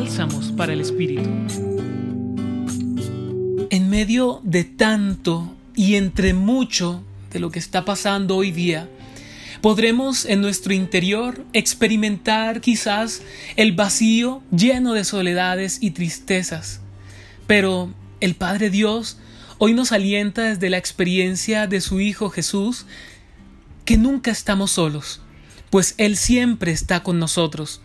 Bálsamos para el Espíritu. En medio de tanto y entre mucho de lo que está pasando hoy día, podremos en nuestro interior experimentar quizás el vacío lleno de soledades y tristezas. Pero el Padre Dios hoy nos alienta desde la experiencia de su Hijo Jesús que nunca estamos solos, pues Él siempre está con nosotros,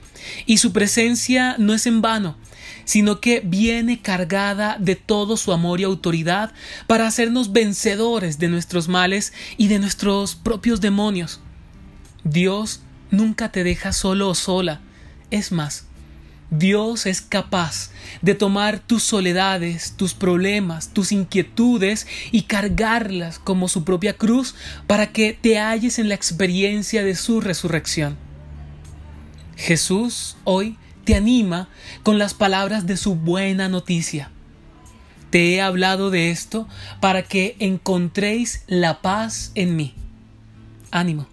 y su presencia no es en vano, sino que viene cargada de todo su amor y autoridad para hacernos vencedores de nuestros males y de nuestros propios demonios. Dios nunca te deja solo o sola. Es más, Dios es capaz de tomar tus soledades, tus problemas, tus inquietudes y cargarlas como su propia cruz para que te halles en la experiencia de su resurrección. Jesús hoy te anima con las palabras de su buena noticia. Te he hablado de esto para que encontréis la paz en mí. Ánimo.